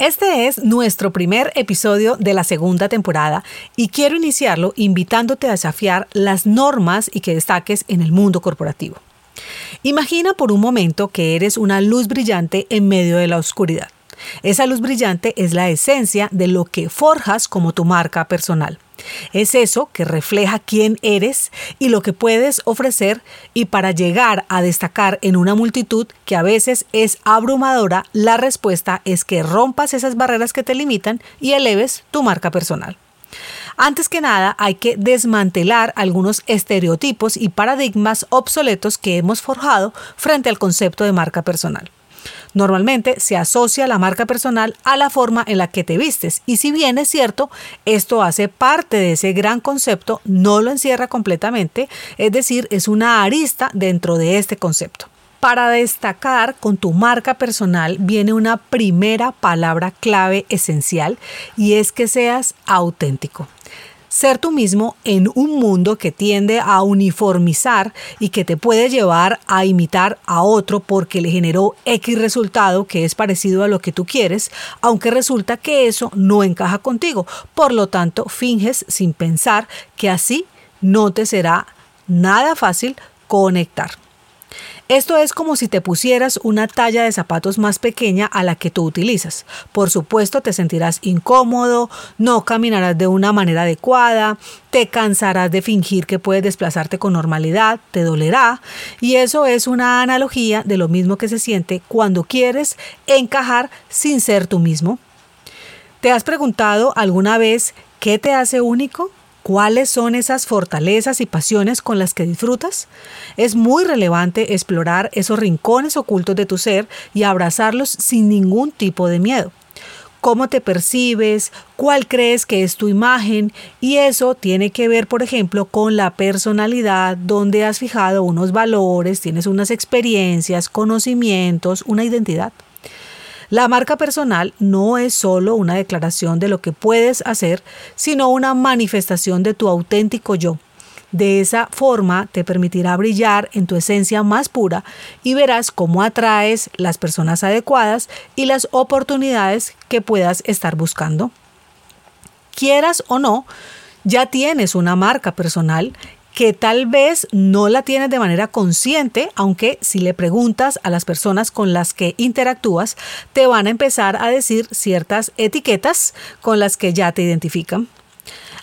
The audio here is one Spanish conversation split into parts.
Este es nuestro primer episodio de la segunda temporada y quiero iniciarlo invitándote a desafiar las normas y que destaques en el mundo corporativo. Imagina por un momento que eres una luz brillante en medio de la oscuridad. Esa luz brillante es la esencia de lo que forjas como tu marca personal. Es eso que refleja quién eres y lo que puedes ofrecer y para llegar a destacar en una multitud que a veces es abrumadora, la respuesta es que rompas esas barreras que te limitan y eleves tu marca personal. Antes que nada, hay que desmantelar algunos estereotipos y paradigmas obsoletos que hemos forjado frente al concepto de marca personal. Normalmente se asocia la marca personal a la forma en la que te vistes y si bien es cierto, esto hace parte de ese gran concepto, no lo encierra completamente, es decir, es una arista dentro de este concepto. Para destacar con tu marca personal viene una primera palabra clave esencial y es que seas auténtico ser tú mismo en un mundo que tiende a uniformizar y que te puede llevar a imitar a otro porque le generó X resultado que es parecido a lo que tú quieres, aunque resulta que eso no encaja contigo. Por lo tanto, finges sin pensar que así no te será nada fácil conectar. Esto es como si te pusieras una talla de zapatos más pequeña a la que tú utilizas. Por supuesto, te sentirás incómodo, no caminarás de una manera adecuada, te cansarás de fingir que puedes desplazarte con normalidad, te dolerá. Y eso es una analogía de lo mismo que se siente cuando quieres encajar sin ser tú mismo. ¿Te has preguntado alguna vez qué te hace único? ¿Cuáles son esas fortalezas y pasiones con las que disfrutas? Es muy relevante explorar esos rincones ocultos de tu ser y abrazarlos sin ningún tipo de miedo. ¿Cómo te percibes? ¿Cuál crees que es tu imagen? Y eso tiene que ver, por ejemplo, con la personalidad, donde has fijado unos valores, tienes unas experiencias, conocimientos, una identidad. La marca personal no es solo una declaración de lo que puedes hacer, sino una manifestación de tu auténtico yo. De esa forma te permitirá brillar en tu esencia más pura y verás cómo atraes las personas adecuadas y las oportunidades que puedas estar buscando. Quieras o no, ya tienes una marca personal que tal vez no la tienes de manera consciente, aunque si le preguntas a las personas con las que interactúas, te van a empezar a decir ciertas etiquetas con las que ya te identifican.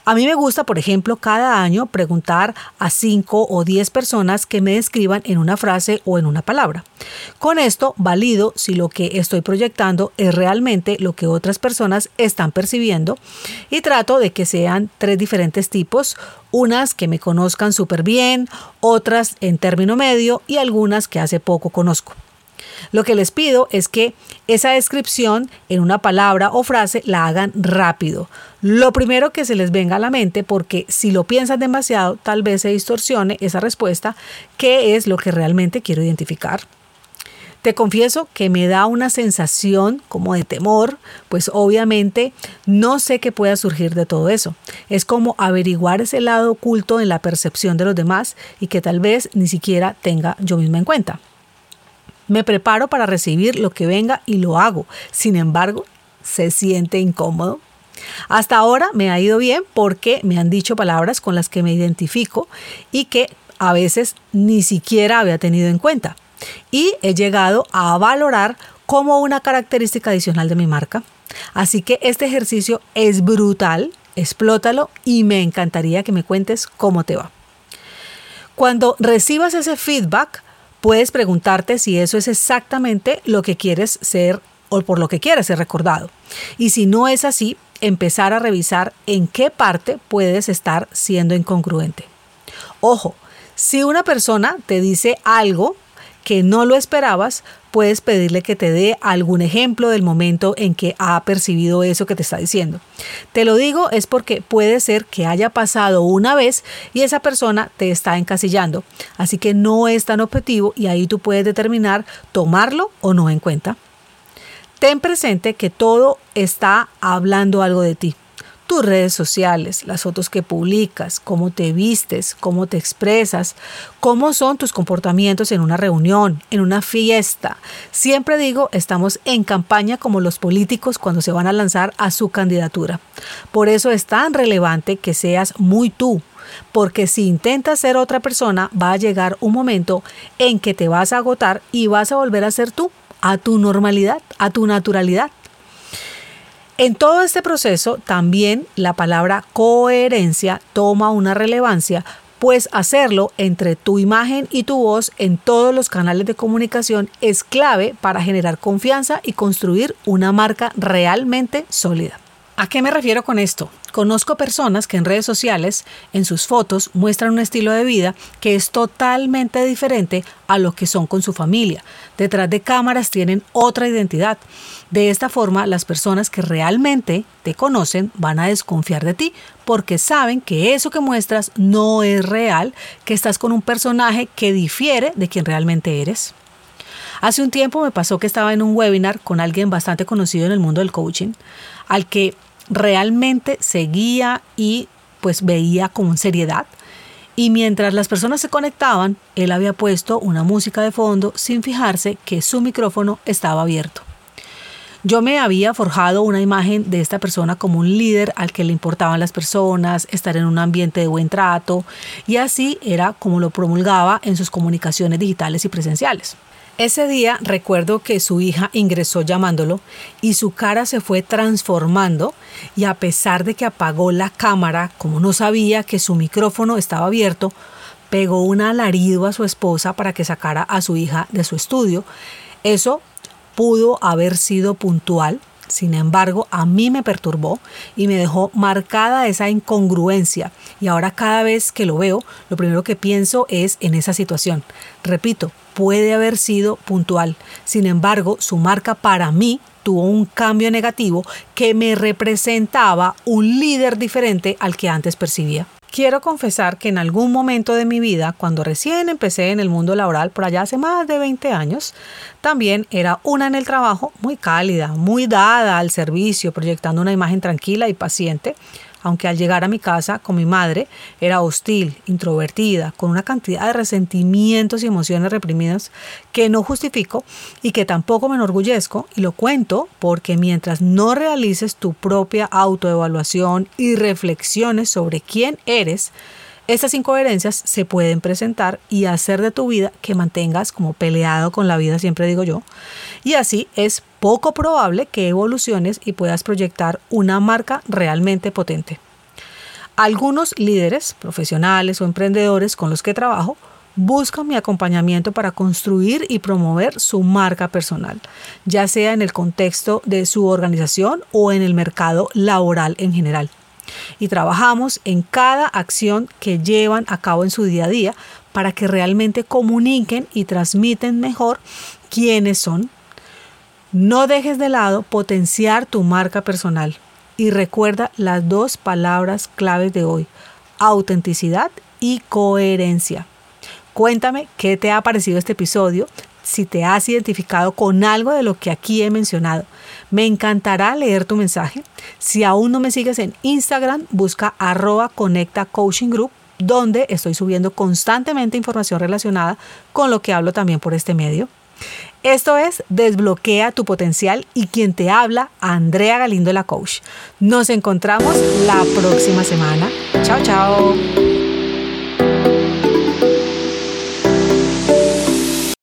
A mí me gusta, por ejemplo, cada año preguntar a 5 o 10 personas que me describan en una frase o en una palabra. Con esto valido si lo que estoy proyectando es realmente lo que otras personas están percibiendo y trato de que sean tres diferentes tipos, unas que me conozcan súper bien, otras en término medio y algunas que hace poco conozco. Lo que les pido es que esa descripción en una palabra o frase la hagan rápido. Lo primero que se les venga a la mente, porque si lo piensan demasiado, tal vez se distorsione esa respuesta, qué es lo que realmente quiero identificar. Te confieso que me da una sensación como de temor, pues obviamente no sé qué pueda surgir de todo eso. Es como averiguar ese lado oculto en la percepción de los demás y que tal vez ni siquiera tenga yo misma en cuenta. Me preparo para recibir lo que venga y lo hago. Sin embargo, se siente incómodo. Hasta ahora me ha ido bien porque me han dicho palabras con las que me identifico y que a veces ni siquiera había tenido en cuenta. Y he llegado a valorar como una característica adicional de mi marca. Así que este ejercicio es brutal, explótalo y me encantaría que me cuentes cómo te va. Cuando recibas ese feedback, puedes preguntarte si eso es exactamente lo que quieres ser o por lo que quieres ser recordado. Y si no es así, empezar a revisar en qué parte puedes estar siendo incongruente. Ojo, si una persona te dice algo que no lo esperabas, puedes pedirle que te dé algún ejemplo del momento en que ha percibido eso que te está diciendo. Te lo digo es porque puede ser que haya pasado una vez y esa persona te está encasillando. Así que no es tan objetivo y ahí tú puedes determinar tomarlo o no en cuenta. Ten presente que todo está hablando algo de ti tus redes sociales, las fotos que publicas, cómo te vistes, cómo te expresas, cómo son tus comportamientos en una reunión, en una fiesta. Siempre digo, estamos en campaña como los políticos cuando se van a lanzar a su candidatura. Por eso es tan relevante que seas muy tú, porque si intentas ser otra persona, va a llegar un momento en que te vas a agotar y vas a volver a ser tú, a tu normalidad, a tu naturalidad. En todo este proceso también la palabra coherencia toma una relevancia, pues hacerlo entre tu imagen y tu voz en todos los canales de comunicación es clave para generar confianza y construir una marca realmente sólida. ¿A qué me refiero con esto? Conozco personas que en redes sociales, en sus fotos, muestran un estilo de vida que es totalmente diferente a lo que son con su familia. Detrás de cámaras tienen otra identidad. De esta forma, las personas que realmente te conocen van a desconfiar de ti porque saben que eso que muestras no es real, que estás con un personaje que difiere de quien realmente eres. Hace un tiempo me pasó que estaba en un webinar con alguien bastante conocido en el mundo del coaching, al que realmente seguía y pues veía con seriedad. Y mientras las personas se conectaban, él había puesto una música de fondo sin fijarse que su micrófono estaba abierto. Yo me había forjado una imagen de esta persona como un líder al que le importaban las personas, estar en un ambiente de buen trato, y así era como lo promulgaba en sus comunicaciones digitales y presenciales. Ese día recuerdo que su hija ingresó llamándolo y su cara se fue transformando y a pesar de que apagó la cámara, como no sabía que su micrófono estaba abierto, pegó un alarido a su esposa para que sacara a su hija de su estudio. Eso pudo haber sido puntual, sin embargo, a mí me perturbó y me dejó marcada esa incongruencia. Y ahora cada vez que lo veo, lo primero que pienso es en esa situación. Repito, puede haber sido puntual. Sin embargo, su marca para mí tuvo un cambio negativo que me representaba un líder diferente al que antes percibía. Quiero confesar que en algún momento de mi vida, cuando recién empecé en el mundo laboral, por allá hace más de 20 años, también era una en el trabajo muy cálida, muy dada al servicio, proyectando una imagen tranquila y paciente, aunque al llegar a mi casa con mi madre era hostil, introvertida, con una cantidad de resentimientos y emociones reprimidas que no justifico y que tampoco me enorgullezco y lo cuento porque mientras no realices tu propia autoevaluación y reflexiones sobre quién eres, estas incoherencias se pueden presentar y hacer de tu vida que mantengas como peleado con la vida, siempre digo yo. Y así es poco probable que evoluciones y puedas proyectar una marca realmente potente. Algunos líderes, profesionales o emprendedores con los que trabajo, buscan mi acompañamiento para construir y promover su marca personal, ya sea en el contexto de su organización o en el mercado laboral en general y trabajamos en cada acción que llevan a cabo en su día a día para que realmente comuniquen y transmiten mejor quiénes son. No dejes de lado potenciar tu marca personal y recuerda las dos palabras claves de hoy, autenticidad y coherencia. Cuéntame qué te ha parecido este episodio, si te has identificado con algo de lo que aquí he mencionado. Me encantará leer tu mensaje. Si aún no me sigues en Instagram, busca arroba coaching group donde estoy subiendo constantemente información relacionada con lo que hablo también por este medio. Esto es Desbloquea tu potencial y quien te habla, Andrea Galindo la coach. Nos encontramos la próxima semana. Chao, chao.